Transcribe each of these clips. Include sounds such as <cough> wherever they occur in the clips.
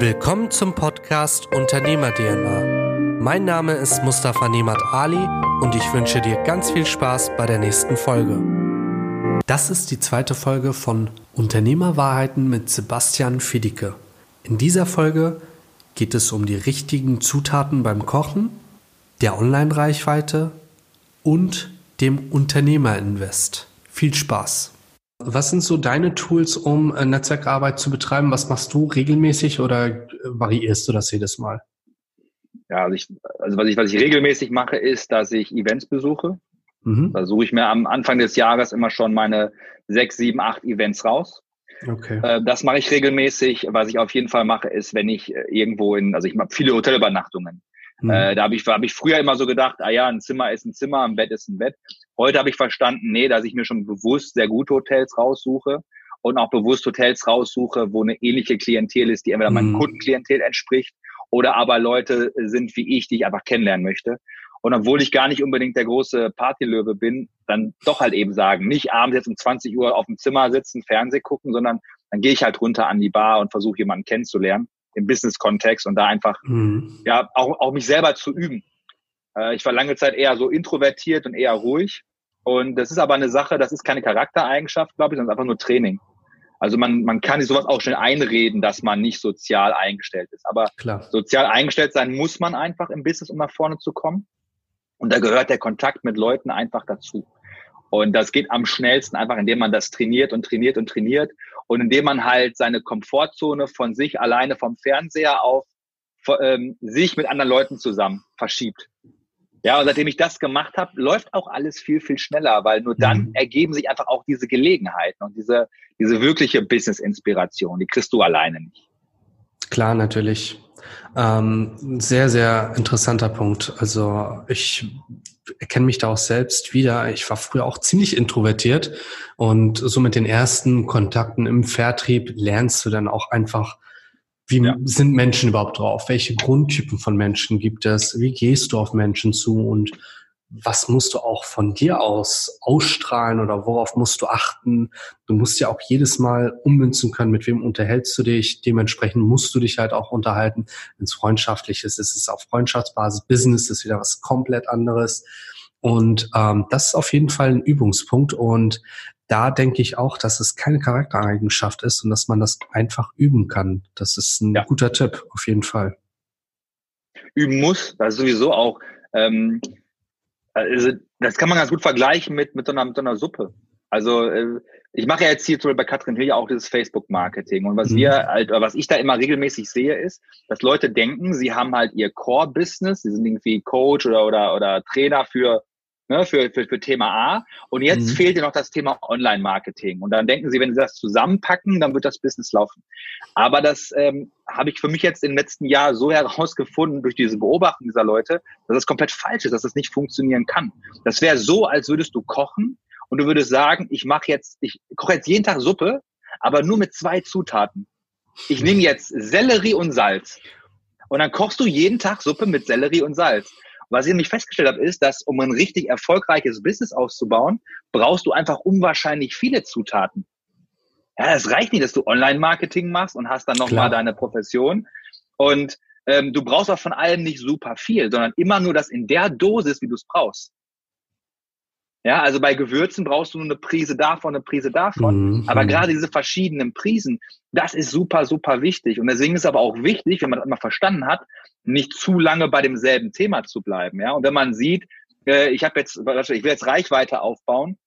Willkommen zum Podcast Unternehmer DNA. Mein Name ist Mustafa Nemat Ali und ich wünsche dir ganz viel Spaß bei der nächsten Folge. Das ist die zweite Folge von Unternehmerwahrheiten mit Sebastian Fiedicke. In dieser Folge geht es um die richtigen Zutaten beim Kochen, der Online-Reichweite und dem Unternehmerinvest. Viel Spaß! Was sind so deine Tools, um äh, Netzwerkarbeit zu betreiben? Was machst du regelmäßig oder äh, variierst du das jedes Mal? Ja, also, ich, also was, ich, was ich regelmäßig mache, ist, dass ich Events besuche. Mhm. Da suche ich mir am Anfang des Jahres immer schon meine sechs, sieben, acht Events raus. Okay. Äh, das mache ich regelmäßig. Was ich auf jeden Fall mache, ist, wenn ich irgendwo in, also ich mache viele Hotelübernachtungen. Mhm. Äh, da habe ich, hab ich früher immer so gedacht, ah ja, ein Zimmer ist ein Zimmer, ein Bett ist ein Bett. Heute habe ich verstanden, nee, dass ich mir schon bewusst sehr gute Hotels raussuche und auch bewusst Hotels raussuche, wo eine ähnliche Klientel ist, die entweder mhm. meinem Kundenklientel entspricht oder aber Leute sind wie ich, die ich einfach kennenlernen möchte. Und obwohl ich gar nicht unbedingt der große Partylöwe bin, dann doch halt eben sagen, nicht abends jetzt um 20 Uhr auf dem Zimmer sitzen, Fernseh gucken, sondern dann gehe ich halt runter an die Bar und versuche jemanden kennenzulernen im Business-Kontext und da einfach mhm. ja auch, auch mich selber zu üben. Äh, ich war lange Zeit eher so introvertiert und eher ruhig. Und das ist aber eine Sache, das ist keine Charaktereigenschaft, glaube ich, sondern einfach nur Training. Also man, man kann sich sowas auch schnell einreden, dass man nicht sozial eingestellt ist. Aber Klar. sozial eingestellt sein muss man einfach im Business, um nach vorne zu kommen. Und da gehört der Kontakt mit Leuten einfach dazu. Und das geht am schnellsten einfach, indem man das trainiert und trainiert und trainiert und indem man halt seine Komfortzone von sich alleine vom Fernseher auf ähm, sich mit anderen Leuten zusammen verschiebt. Ja, und seitdem ich das gemacht habe, läuft auch alles viel, viel schneller, weil nur dann mhm. ergeben sich einfach auch diese Gelegenheiten und diese, diese wirkliche Business-Inspiration, die kriegst du alleine nicht. Klar, natürlich. Ähm, sehr, sehr interessanter Punkt. Also ich erkenne mich da auch selbst wieder. Ich war früher auch ziemlich introvertiert und so mit den ersten Kontakten im Vertrieb lernst du dann auch einfach, wie ja. sind Menschen überhaupt drauf? Welche Grundtypen von Menschen gibt es? Wie gehst du auf Menschen zu und was musst du auch von dir aus ausstrahlen oder worauf musst du achten? Du musst ja auch jedes Mal ummünzen können, mit wem unterhältst du dich. Dementsprechend musst du dich halt auch unterhalten. Wenn es freundschaftlich ist, ist es auf Freundschaftsbasis. Business ist wieder was komplett anderes. Und ähm, das ist auf jeden Fall ein Übungspunkt. Und da denke ich auch, dass es keine Charaktereigenschaft ist und dass man das einfach üben kann. Das ist ein ja. guter Tipp, auf jeden Fall. Üben muss, also sowieso auch. Ähm, also das kann man ganz gut vergleichen mit, mit, so, einer, mit so einer Suppe. Also äh, ich mache ja jetzt hier zum Beispiel bei Katrin Hill ja auch dieses Facebook-Marketing. Und was mhm. wir halt, was ich da immer regelmäßig sehe, ist, dass Leute denken, sie haben halt ihr Core-Business, sie sind irgendwie Coach oder, oder, oder Trainer für ne, für, für, für Thema A. Und jetzt mhm. fehlt dir noch das Thema Online-Marketing. Und dann denken sie, wenn sie das zusammenpacken, dann wird das Business laufen. Aber das ähm, habe ich für mich jetzt im letzten Jahr so herausgefunden durch diese Beobachtung dieser Leute, dass das komplett falsch ist, dass das nicht funktionieren kann. Das wäre so, als würdest du kochen und du würdest sagen, ich mache jetzt, ich koche jetzt jeden Tag Suppe, aber nur mit zwei Zutaten. Ich nehme jetzt Sellerie und Salz. Und dann kochst du jeden Tag Suppe mit Sellerie und Salz. Was ich nämlich festgestellt habe, ist, dass um ein richtig erfolgreiches Business aufzubauen, brauchst du einfach unwahrscheinlich viele Zutaten. Ja, es reicht nicht, dass du Online-Marketing machst und hast dann nochmal deine Profession. Und ähm, du brauchst auch von allem nicht super viel, sondern immer nur das in der Dosis, wie du es brauchst. Ja, also bei Gewürzen brauchst du nur eine Prise davon, eine Prise davon. Mhm. Aber gerade diese verschiedenen Prisen, das ist super, super wichtig. Und deswegen ist aber auch wichtig, wenn man das mal verstanden hat, nicht zu lange bei demselben Thema zu bleiben. Ja, und wenn man sieht, äh, ich habe jetzt, ich will jetzt Reichweite aufbauen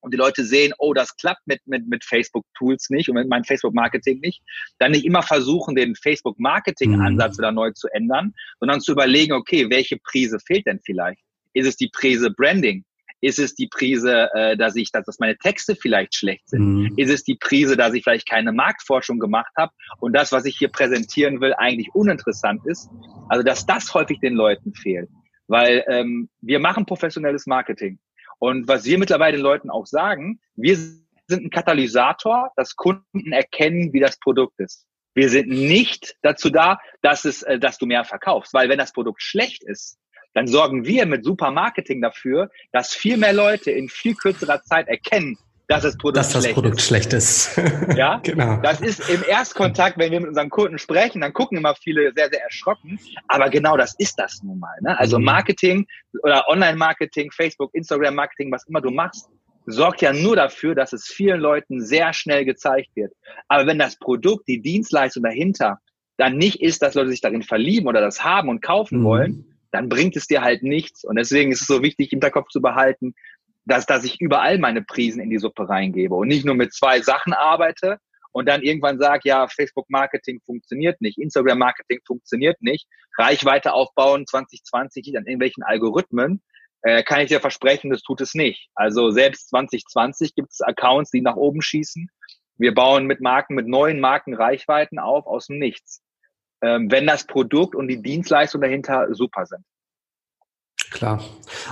und die Leute sehen, oh, das klappt mit, mit, mit Facebook-Tools nicht und mit meinem Facebook-Marketing nicht, dann nicht immer versuchen, den Facebook-Marketing-Ansatz mhm. wieder neu zu ändern, sondern zu überlegen, okay, welche Prise fehlt denn vielleicht? Ist es die Prise Branding? Ist es die Prise, äh, dass ich, dass, dass meine Texte vielleicht schlecht sind? Mhm. Ist es die Prise, dass ich vielleicht keine Marktforschung gemacht habe und das, was ich hier präsentieren will, eigentlich uninteressant ist? Also, dass das häufig den Leuten fehlt. Weil ähm, wir machen professionelles Marketing. Und was wir mittlerweile den Leuten auch sagen, wir sind ein Katalysator, dass Kunden erkennen, wie das Produkt ist. Wir sind nicht dazu da, dass es, äh, dass du mehr verkaufst, weil wenn das Produkt schlecht ist, dann sorgen wir mit super Marketing dafür, dass viel mehr Leute in viel kürzerer Zeit erkennen, dass das Produkt, dass das schlecht, Produkt ist. schlecht ist. <laughs> Ja, genau. Das ist im Erstkontakt, wenn wir mit unseren Kunden sprechen, dann gucken immer viele sehr, sehr erschrocken. Aber genau das ist das nun mal. Ne? Also mhm. Marketing oder Online-Marketing, Facebook, Instagram-Marketing, was immer du machst, sorgt ja nur dafür, dass es vielen Leuten sehr schnell gezeigt wird. Aber wenn das Produkt, die Dienstleistung dahinter dann nicht ist, dass Leute sich darin verlieben oder das haben und kaufen mhm. wollen, dann bringt es dir halt nichts. Und deswegen ist es so wichtig, im Hinterkopf zu behalten, dass, dass ich überall meine Prisen in die Suppe reingebe und nicht nur mit zwei Sachen arbeite und dann irgendwann sage, ja, Facebook-Marketing funktioniert nicht, Instagram-Marketing funktioniert nicht, Reichweite aufbauen 2020 an irgendwelchen Algorithmen, äh, kann ich dir versprechen, das tut es nicht. Also selbst 2020 gibt es Accounts, die nach oben schießen. Wir bauen mit Marken, mit neuen Marken Reichweiten auf aus dem Nichts. Ähm, wenn das Produkt und die Dienstleistung dahinter super sind. Klar.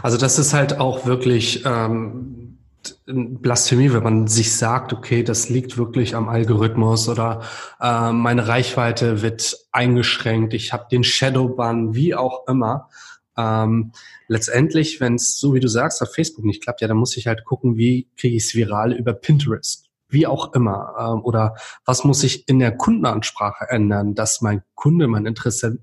Also das ist halt auch wirklich ähm, Blasphemie, wenn man sich sagt, okay, das liegt wirklich am Algorithmus oder äh, meine Reichweite wird eingeschränkt, ich habe den Shadowban, wie auch immer. Ähm, letztendlich, wenn es so wie du sagst auf Facebook nicht klappt, ja, dann muss ich halt gucken, wie kriege ich es viral über Pinterest, wie auch immer. Ähm, oder was muss ich in der Kundenansprache ändern, dass mein Kunde, mein Interessent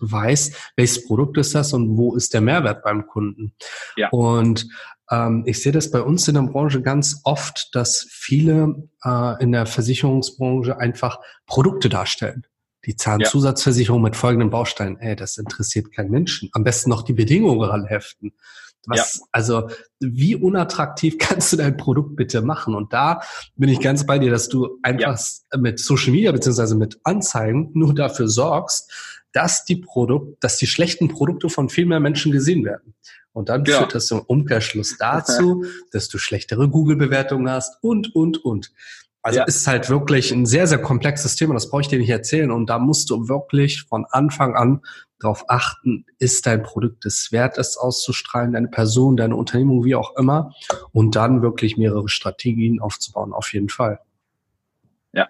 weiß, welches Produkt ist das und wo ist der Mehrwert beim Kunden. Ja. Und ähm, ich sehe das bei uns in der Branche ganz oft, dass viele äh, in der Versicherungsbranche einfach Produkte darstellen. Die Zahnzusatzversicherung ja. mit folgenden Bausteinen. Ey, das interessiert keinen Menschen. Am besten noch die Bedingungen ranheften. Was, ja. also, wie unattraktiv <laughs> kannst du dein Produkt bitte machen? Und da bin ich ganz bei dir, dass du einfach ja. mit Social Media beziehungsweise mit Anzeigen nur dafür sorgst, dass die Produkt, dass die schlechten Produkte von viel mehr Menschen gesehen werden. Und dann ja. führt das im Umkehrschluss dazu, <laughs> dass du schlechtere Google-Bewertungen hast und, und, und. Also ja. ist halt wirklich ein sehr, sehr komplexes Thema, das brauche ich dir nicht erzählen. Und da musst du wirklich von Anfang an darauf achten, ist dein Produkt es wert, es auszustrahlen, deine Person, deine Unternehmung, wie auch immer. Und dann wirklich mehrere Strategien aufzubauen, auf jeden Fall. Ja.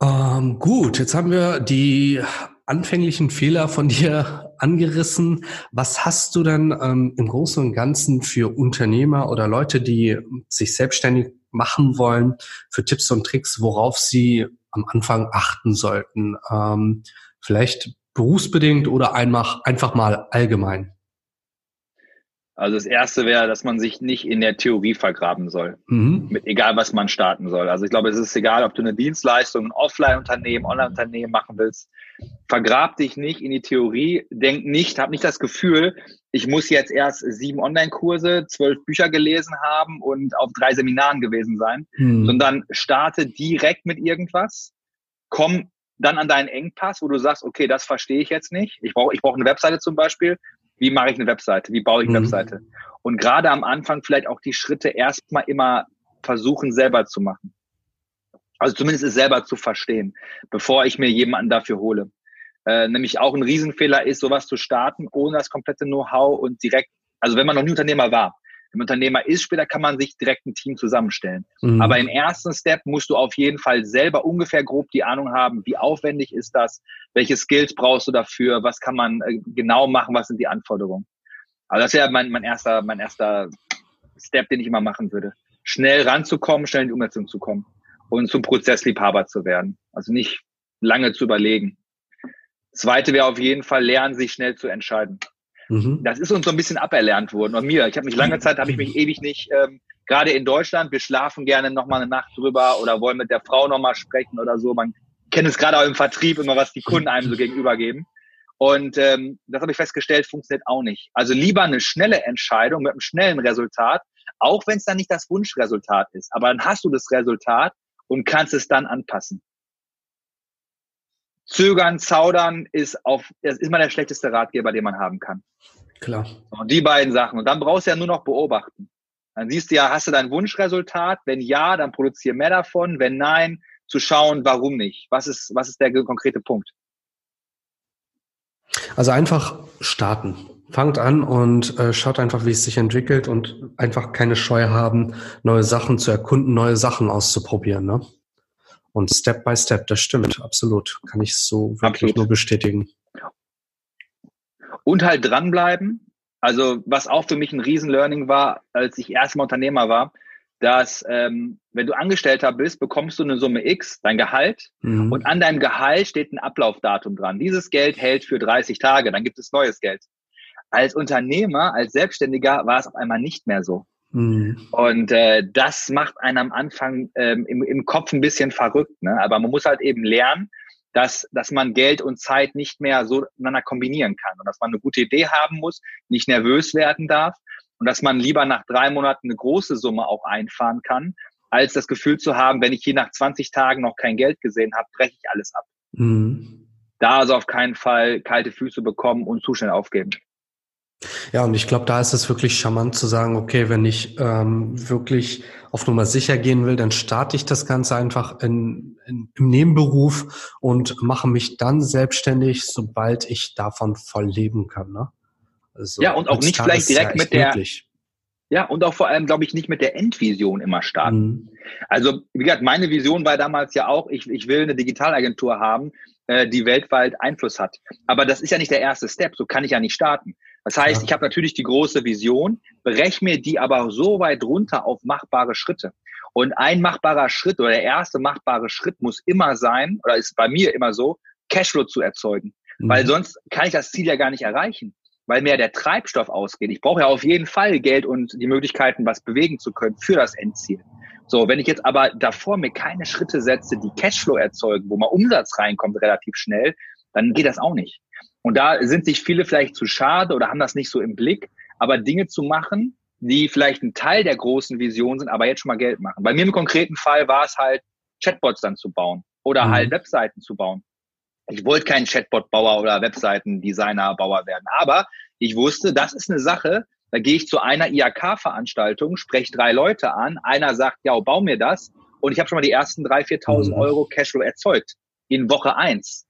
Ähm, gut, jetzt haben wir die anfänglichen Fehler von dir <laughs> angerissen. Was hast du denn ähm, im Großen und Ganzen für Unternehmer oder Leute, die sich selbstständig machen wollen, für Tipps und Tricks, worauf sie am Anfang achten sollten? Ähm, vielleicht berufsbedingt oder einfach, einfach mal allgemein? Also das erste wäre, dass man sich nicht in der Theorie vergraben soll. Mhm. Mit egal was man starten soll. Also ich glaube, es ist egal, ob du eine Dienstleistung, ein Offline-Unternehmen, Online-Unternehmen machen willst. Vergrab dich nicht in die Theorie. Denk nicht, hab nicht das Gefühl, ich muss jetzt erst sieben Online-Kurse, zwölf Bücher gelesen haben und auf drei Seminaren gewesen sein, mhm. sondern starte direkt mit irgendwas. Komm dann an deinen Engpass, wo du sagst, okay, das verstehe ich jetzt nicht. Ich brauche ich brauche eine Webseite zum Beispiel wie mache ich eine Webseite? Wie baue ich eine mhm. Webseite? Und gerade am Anfang vielleicht auch die Schritte erstmal immer versuchen, selber zu machen. Also zumindest es selber zu verstehen, bevor ich mir jemanden dafür hole. Äh, nämlich auch ein Riesenfehler ist, sowas zu starten, ohne das komplette Know-how und direkt, also wenn man noch nie Unternehmer war, man Unternehmer ist, später kann man sich direkt ein Team zusammenstellen. Mhm. Aber im ersten Step musst du auf jeden Fall selber ungefähr grob die Ahnung haben, wie aufwendig ist das, welche Skills brauchst du dafür, was kann man äh, genau machen, was sind die Anforderungen. Also das wäre mein, mein erster, mein erster Step, den ich immer machen würde. Schnell ranzukommen, schnell in die Umsetzung zu kommen und zum Prozessliebhaber zu werden. Also nicht lange zu überlegen. Zweite wäre auf jeden Fall lernen, sich schnell zu entscheiden. Mhm. Das ist uns so ein bisschen aberlernt worden. Und mir, ich habe mich lange Zeit, habe ich mich ewig nicht, ähm, gerade in Deutschland, wir schlafen gerne nochmal eine Nacht drüber oder wollen mit der Frau nochmal sprechen oder so. Man kennt es gerade auch im Vertrieb immer, was die Kunden einem so gegenübergeben. Und ähm, das habe ich festgestellt, funktioniert auch nicht. Also lieber eine schnelle Entscheidung mit einem schnellen Resultat, auch wenn es dann nicht das Wunschresultat ist. Aber dann hast du das Resultat und kannst es dann anpassen. Zögern, zaudern ist auf, das ist mal der schlechteste Ratgeber, den man haben kann. Klar. Und die beiden Sachen. Und dann brauchst du ja nur noch beobachten. Dann siehst du ja, hast du dein Wunschresultat? Wenn ja, dann produziere mehr davon. Wenn nein, zu schauen, warum nicht? Was ist, was ist der konkrete Punkt? Also einfach starten. Fangt an und äh, schaut einfach, wie es sich entwickelt und einfach keine Scheu haben, neue Sachen zu erkunden, neue Sachen auszuprobieren. Ne? Und Step by Step, das stimmt, absolut. Kann ich so wirklich absolut. nur bestätigen. Und halt dranbleiben Also was auch für mich ein Riesen-Learning war, als ich erstmal Unternehmer war, dass ähm, wenn du Angestellter bist, bekommst du eine Summe X, dein Gehalt, mhm. und an deinem Gehalt steht ein Ablaufdatum dran. Dieses Geld hält für 30 Tage, dann gibt es neues Geld. Als Unternehmer, als Selbstständiger war es auf einmal nicht mehr so. Mhm. Und äh, das macht einen am Anfang ähm, im, im Kopf ein bisschen verrückt. Ne? Aber man muss halt eben lernen, dass, dass man Geld und Zeit nicht mehr so miteinander kombinieren kann und dass man eine gute Idee haben muss, nicht nervös werden darf und dass man lieber nach drei Monaten eine große Summe auch einfahren kann, als das Gefühl zu haben, wenn ich hier nach 20 Tagen noch kein Geld gesehen habe, breche ich alles ab. Mhm. Da also auf keinen Fall kalte Füße bekommen und zu schnell aufgeben. Ja, und ich glaube, da ist es wirklich charmant zu sagen, okay, wenn ich ähm, wirklich auf Nummer sicher gehen will, dann starte ich das Ganze einfach in, in, im Nebenberuf und mache mich dann selbstständig, sobald ich davon voll leben kann. Ne? Also, ja, und auch nicht vielleicht direkt ja mit der. Möglich. Ja, und auch vor allem, glaube ich, nicht mit der Endvision immer starten. Mhm. Also, wie gesagt, meine Vision war damals ja auch, ich, ich will eine Digitalagentur haben, äh, die weltweit Einfluss hat. Aber das ist ja nicht der erste Step, so kann ich ja nicht starten. Das heißt, ja. ich habe natürlich die große Vision, breche mir die aber so weit runter auf machbare Schritte. Und ein machbarer Schritt oder der erste machbare Schritt muss immer sein, oder ist bei mir immer so, Cashflow zu erzeugen. Mhm. Weil sonst kann ich das Ziel ja gar nicht erreichen, weil mir der Treibstoff ausgeht. Ich brauche ja auf jeden Fall Geld und die Möglichkeiten, was bewegen zu können für das Endziel. So, wenn ich jetzt aber davor mir keine Schritte setze, die Cashflow erzeugen, wo mal Umsatz reinkommt relativ schnell, dann geht das auch nicht. Und da sind sich viele vielleicht zu schade oder haben das nicht so im Blick, aber Dinge zu machen, die vielleicht ein Teil der großen Vision sind, aber jetzt schon mal Geld machen. Bei mir im konkreten Fall war es halt, Chatbots dann zu bauen oder mhm. halt Webseiten zu bauen. Ich wollte kein Chatbot-Bauer oder Webseiten-Designer-Bauer werden, aber ich wusste, das ist eine Sache, da gehe ich zu einer IAK-Veranstaltung, spreche drei Leute an, einer sagt, ja, bau mir das und ich habe schon mal die ersten 3.000, 4.000 mhm. Euro Cashflow erzeugt in Woche eins.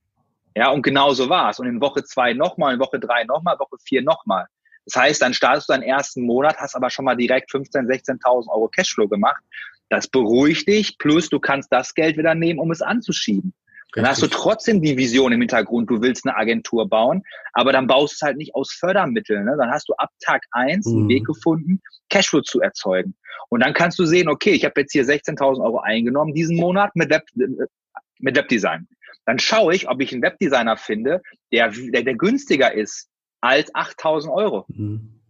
Ja, und genau so war es. Und in Woche zwei nochmal, in Woche drei nochmal, Woche vier nochmal. Das heißt, dann startest du deinen ersten Monat, hast aber schon mal direkt 15.000, 16.000 Euro Cashflow gemacht. Das beruhigt dich, plus du kannst das Geld wieder nehmen, um es anzuschieben. Richtig. Dann hast du trotzdem die Vision im Hintergrund, du willst eine Agentur bauen, aber dann baust du es halt nicht aus Fördermitteln. Ne? Dann hast du ab Tag eins mhm. einen Weg gefunden, Cashflow zu erzeugen. Und dann kannst du sehen, okay, ich habe jetzt hier 16.000 Euro eingenommen diesen Monat mit, Web, äh, mit Webdesign. Dann schaue ich, ob ich einen Webdesigner finde, der, der, der günstiger ist als 8000 Euro. Mhm.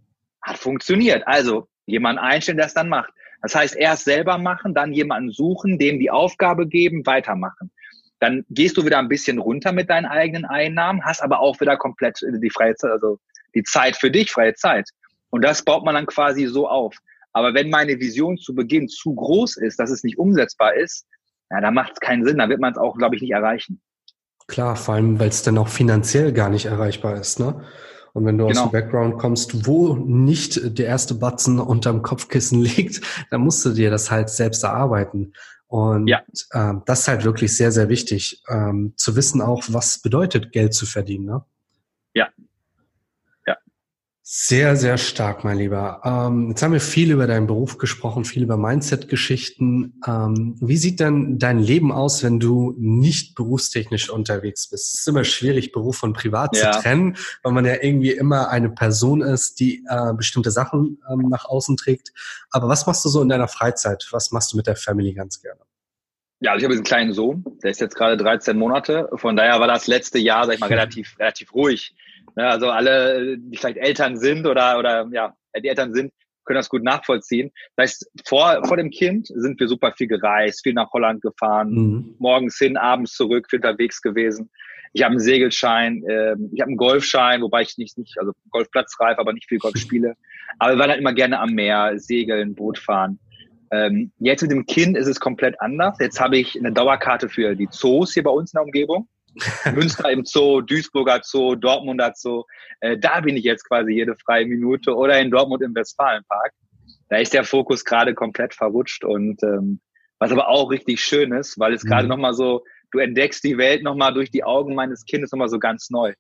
Hat funktioniert. Also jemanden einstellen, der es dann macht. Das heißt, erst selber machen, dann jemanden suchen, dem die Aufgabe geben, weitermachen. Dann gehst du wieder ein bisschen runter mit deinen eigenen Einnahmen, hast aber auch wieder komplett die freie Zeit, also die Zeit für dich, freie Zeit. Und das baut man dann quasi so auf. Aber wenn meine Vision zu Beginn zu groß ist, dass es nicht umsetzbar ist, ja, da macht es keinen Sinn. Da wird man es auch, glaube ich, nicht erreichen. Klar, vor allem, weil es dann auch finanziell gar nicht erreichbar ist, ne? Und wenn du genau. aus dem Background kommst, wo nicht der erste Batzen unterm Kopfkissen <laughs> liegt, dann musst du dir das halt selbst erarbeiten. Und ja. ähm, das ist halt wirklich sehr, sehr wichtig, ähm, zu wissen auch, was bedeutet Geld zu verdienen. Ne? Ja, sehr, sehr stark, mein Lieber. Ähm, jetzt haben wir viel über deinen Beruf gesprochen, viel über Mindset-Geschichten. Ähm, wie sieht denn dein Leben aus, wenn du nicht berufstechnisch unterwegs bist? Es ist immer schwierig, Beruf von Privat ja. zu trennen, weil man ja irgendwie immer eine Person ist, die äh, bestimmte Sachen ähm, nach außen trägt. Aber was machst du so in deiner Freizeit? Was machst du mit der Family ganz gerne? Ja, also ich habe einen kleinen Sohn, der ist jetzt gerade 13 Monate. Von daher war das letzte Jahr, sag ich mal, <laughs> relativ, relativ ruhig. Ne, also alle, die vielleicht Eltern sind oder, oder ja, die Eltern sind, können das gut nachvollziehen. Das heißt, vor, vor dem Kind sind wir super viel gereist, viel nach Holland gefahren, mhm. morgens hin, abends zurück, viel unterwegs gewesen. Ich habe einen Segelschein, äh, ich habe einen Golfschein, wobei ich nicht, nicht also Golfplatzreif, aber nicht viel Golf spiele. Aber wir waren halt immer gerne am Meer, segeln, Boot fahren. Ähm, jetzt mit dem Kind ist es komplett anders. Jetzt habe ich eine Dauerkarte für die Zoos hier bei uns in der Umgebung. <laughs> Münster im Zoo, Duisburger Zoo, Dortmunder Zoo. Äh, da bin ich jetzt quasi jede freie Minute oder in Dortmund im Westfalenpark. Da ist der Fokus gerade komplett verrutscht und ähm, was aber auch richtig schön ist, weil es mhm. gerade nochmal so, du entdeckst die Welt nochmal durch die Augen meines Kindes nochmal so ganz neu.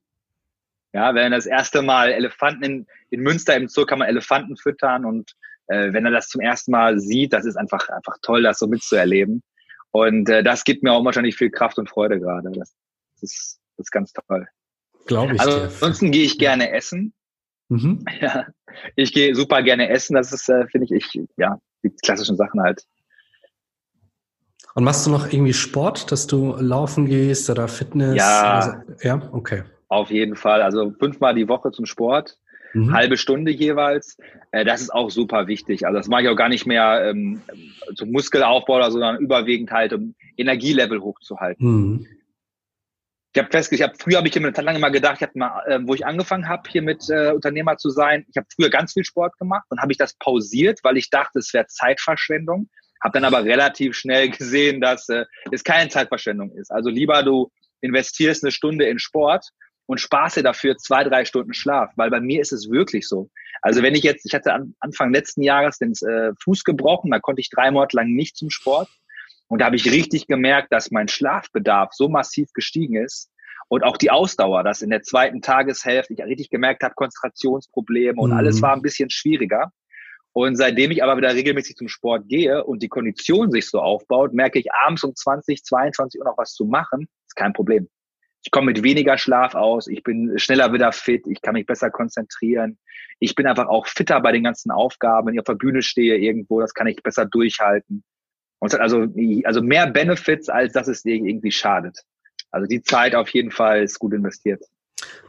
Ja, wenn das erste Mal Elefanten in, in Münster im Zoo kann man Elefanten füttern und äh, wenn er das zum ersten Mal sieht, das ist einfach, einfach toll, das so mitzuerleben. Und äh, das gibt mir auch wahrscheinlich viel Kraft und Freude gerade. Das, das ist, das ist ganz toll. Glaube ich. Also, dir. ansonsten gehe ich gerne essen. Mhm. <laughs> Ja, ich gehe super gerne essen. Das ist, äh, finde ich, ich, ja, die klassischen Sachen halt. Und machst du noch irgendwie Sport, dass du laufen gehst oder Fitness? Ja. Also, ja, okay. Auf jeden Fall. Also fünfmal die Woche zum Sport. Mhm. Halbe Stunde jeweils. Äh, das ist auch super wichtig. Also das mache ich auch gar nicht mehr ähm, zum Muskelaufbau, sondern überwiegend halt, um Energielevel hochzuhalten. Mhm. Ich habe festgestellt, ich hab, früher habe ich immer eine Zeit lang immer gedacht, ich hab mal, äh, wo ich angefangen habe, hier mit äh, Unternehmer zu sein, ich habe früher ganz viel Sport gemacht und habe ich das pausiert, weil ich dachte, es wäre Zeitverschwendung. Habe dann aber relativ schnell <laughs> gesehen, dass äh, es keine Zeitverschwendung ist. Also lieber du investierst eine Stunde in Sport und sparst dir dafür zwei, drei Stunden Schlaf, weil bei mir ist es wirklich so. Also wenn ich jetzt, ich hatte Anfang letzten Jahres den äh, Fuß gebrochen, da konnte ich drei Monate lang nicht zum Sport. Und da habe ich richtig gemerkt, dass mein Schlafbedarf so massiv gestiegen ist und auch die Ausdauer, dass in der zweiten Tageshälfte ich richtig gemerkt habe, Konzentrationsprobleme und mhm. alles war ein bisschen schwieriger. Und seitdem ich aber wieder regelmäßig zum Sport gehe und die Kondition sich so aufbaut, merke ich abends um 20, 22 Uhr noch was zu machen, ist kein Problem. Ich komme mit weniger Schlaf aus, ich bin schneller wieder fit, ich kann mich besser konzentrieren. Ich bin einfach auch fitter bei den ganzen Aufgaben, wenn ich auf der Bühne stehe irgendwo, das kann ich besser durchhalten. Und es hat also, also mehr Benefits, als dass es dir irgendwie schadet. Also die Zeit auf jeden Fall ist gut investiert.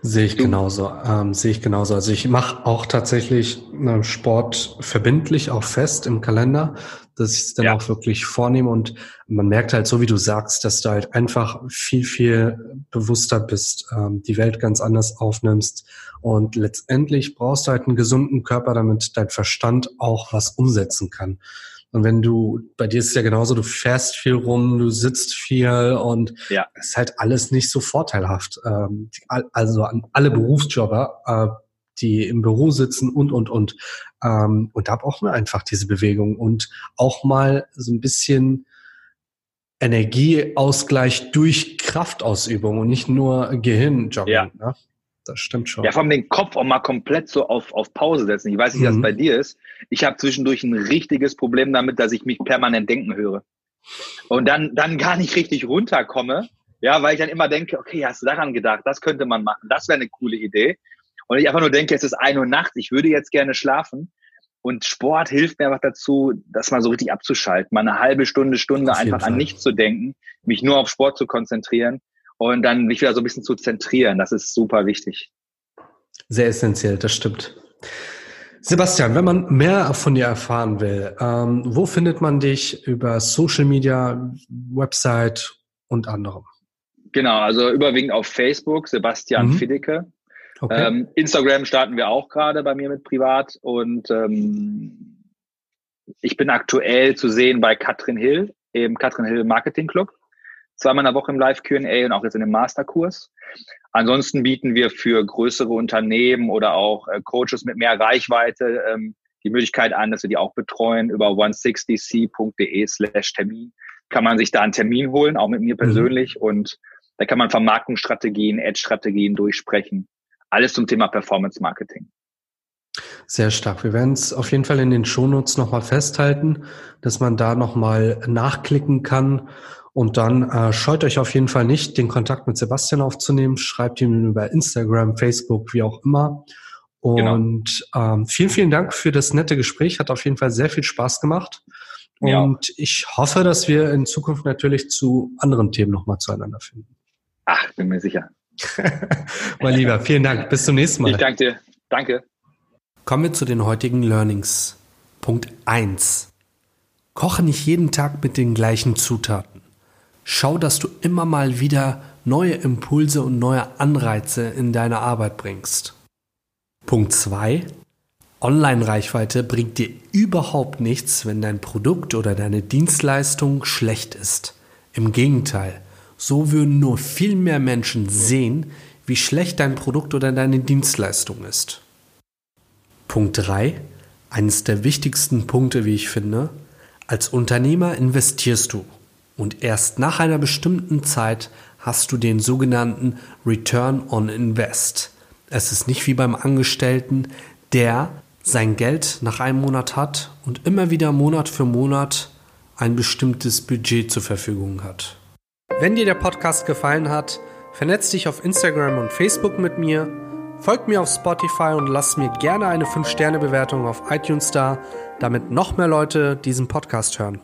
Sehe ich genauso. Ähm, sehe ich genauso. Also ich mache auch tatsächlich äh, Sport verbindlich auch fest im Kalender, dass ich es dann ja. auch wirklich vornehme und man merkt halt so, wie du sagst, dass du halt einfach viel, viel bewusster bist, ähm, die Welt ganz anders aufnimmst und letztendlich brauchst du halt einen gesunden Körper, damit dein Verstand auch was umsetzen kann. Und wenn du, bei dir ist es ja genauso, du fährst viel rum, du sitzt viel und ja. es ist halt alles nicht so vorteilhaft. Ähm, also an alle Berufsjobber, äh, die im Büro sitzen und, und, und. Ähm, und da brauchen wir einfach diese Bewegung und auch mal so ein bisschen Energieausgleich durch Kraftausübung und nicht nur Gehirnjogging. Ja. Ne? Das stimmt schon. Ja, vor allem den Kopf auch mal komplett so auf, auf Pause setzen. Ich weiß nicht, wie mhm. das bei dir ist. Ich habe zwischendurch ein richtiges Problem damit, dass ich mich permanent denken höre. Und dann, dann gar nicht richtig runterkomme. Ja, weil ich dann immer denke, okay, hast du daran gedacht, das könnte man machen, das wäre eine coole Idee. Und ich einfach nur denke, es ist ein Uhr nachts, ich würde jetzt gerne schlafen. Und Sport hilft mir einfach dazu, das mal so richtig abzuschalten, mal eine halbe Stunde, Stunde einfach Fall. an nichts zu denken, mich nur auf Sport zu konzentrieren und dann mich wieder so ein bisschen zu zentrieren. Das ist super wichtig. Sehr essentiell, das stimmt. Sebastian, wenn man mehr von dir erfahren will, ähm, wo findet man dich über Social Media, Website und anderem? Genau, also überwiegend auf Facebook, Sebastian mhm. Fiddeke. Okay. Ähm, Instagram starten wir auch gerade bei mir mit privat und ähm, ich bin aktuell zu sehen bei Katrin Hill, im Katrin Hill Marketing Club zweimal in der Woche im Live-QA und auch jetzt in dem Masterkurs. Ansonsten bieten wir für größere Unternehmen oder auch äh, Coaches mit mehr Reichweite ähm, die Möglichkeit an, dass wir die auch betreuen. Über 160c.de slash Termin kann man sich da einen Termin holen, auch mit mir mhm. persönlich. Mhm. Und da kann man Vermarktungsstrategien, Ad-Strategien durchsprechen. Alles zum Thema Performance Marketing. Sehr stark. Wir werden es auf jeden Fall in den Shownotes nochmal festhalten, dass man da nochmal nachklicken kann und dann äh, scheut euch auf jeden Fall nicht, den Kontakt mit Sebastian aufzunehmen. Schreibt ihm über Instagram, Facebook, wie auch immer. Genau. Und genau. ähm, vielen, vielen Dank für das nette Gespräch. Hat auf jeden Fall sehr viel Spaß gemacht. Und ja. ich hoffe, dass wir in Zukunft natürlich zu anderen Themen nochmal zueinander finden. Ach, bin mir sicher. <laughs> mein Lieber, vielen Dank. Bis zum nächsten Mal. Ich danke dir. Danke. Kommen wir zu den heutigen Learnings. Punkt 1. Koche nicht jeden Tag mit den gleichen Zutaten. Schau, dass du immer mal wieder neue Impulse und neue Anreize in deine Arbeit bringst. Punkt 2. Online-Reichweite bringt dir überhaupt nichts, wenn dein Produkt oder deine Dienstleistung schlecht ist. Im Gegenteil, so würden nur viel mehr Menschen sehen, wie schlecht dein Produkt oder deine Dienstleistung ist. Punkt 3. Eines der wichtigsten Punkte, wie ich finde. Als Unternehmer investierst du und erst nach einer bestimmten Zeit hast du den sogenannten Return on Invest. Es ist nicht wie beim Angestellten, der sein Geld nach einem Monat hat und immer wieder Monat für Monat ein bestimmtes Budget zur Verfügung hat. Wenn dir der Podcast gefallen hat, vernetz dich auf Instagram und Facebook mit mir Folgt mir auf Spotify und lasst mir gerne eine 5-Sterne-Bewertung auf iTunes da, damit noch mehr Leute diesen Podcast hören.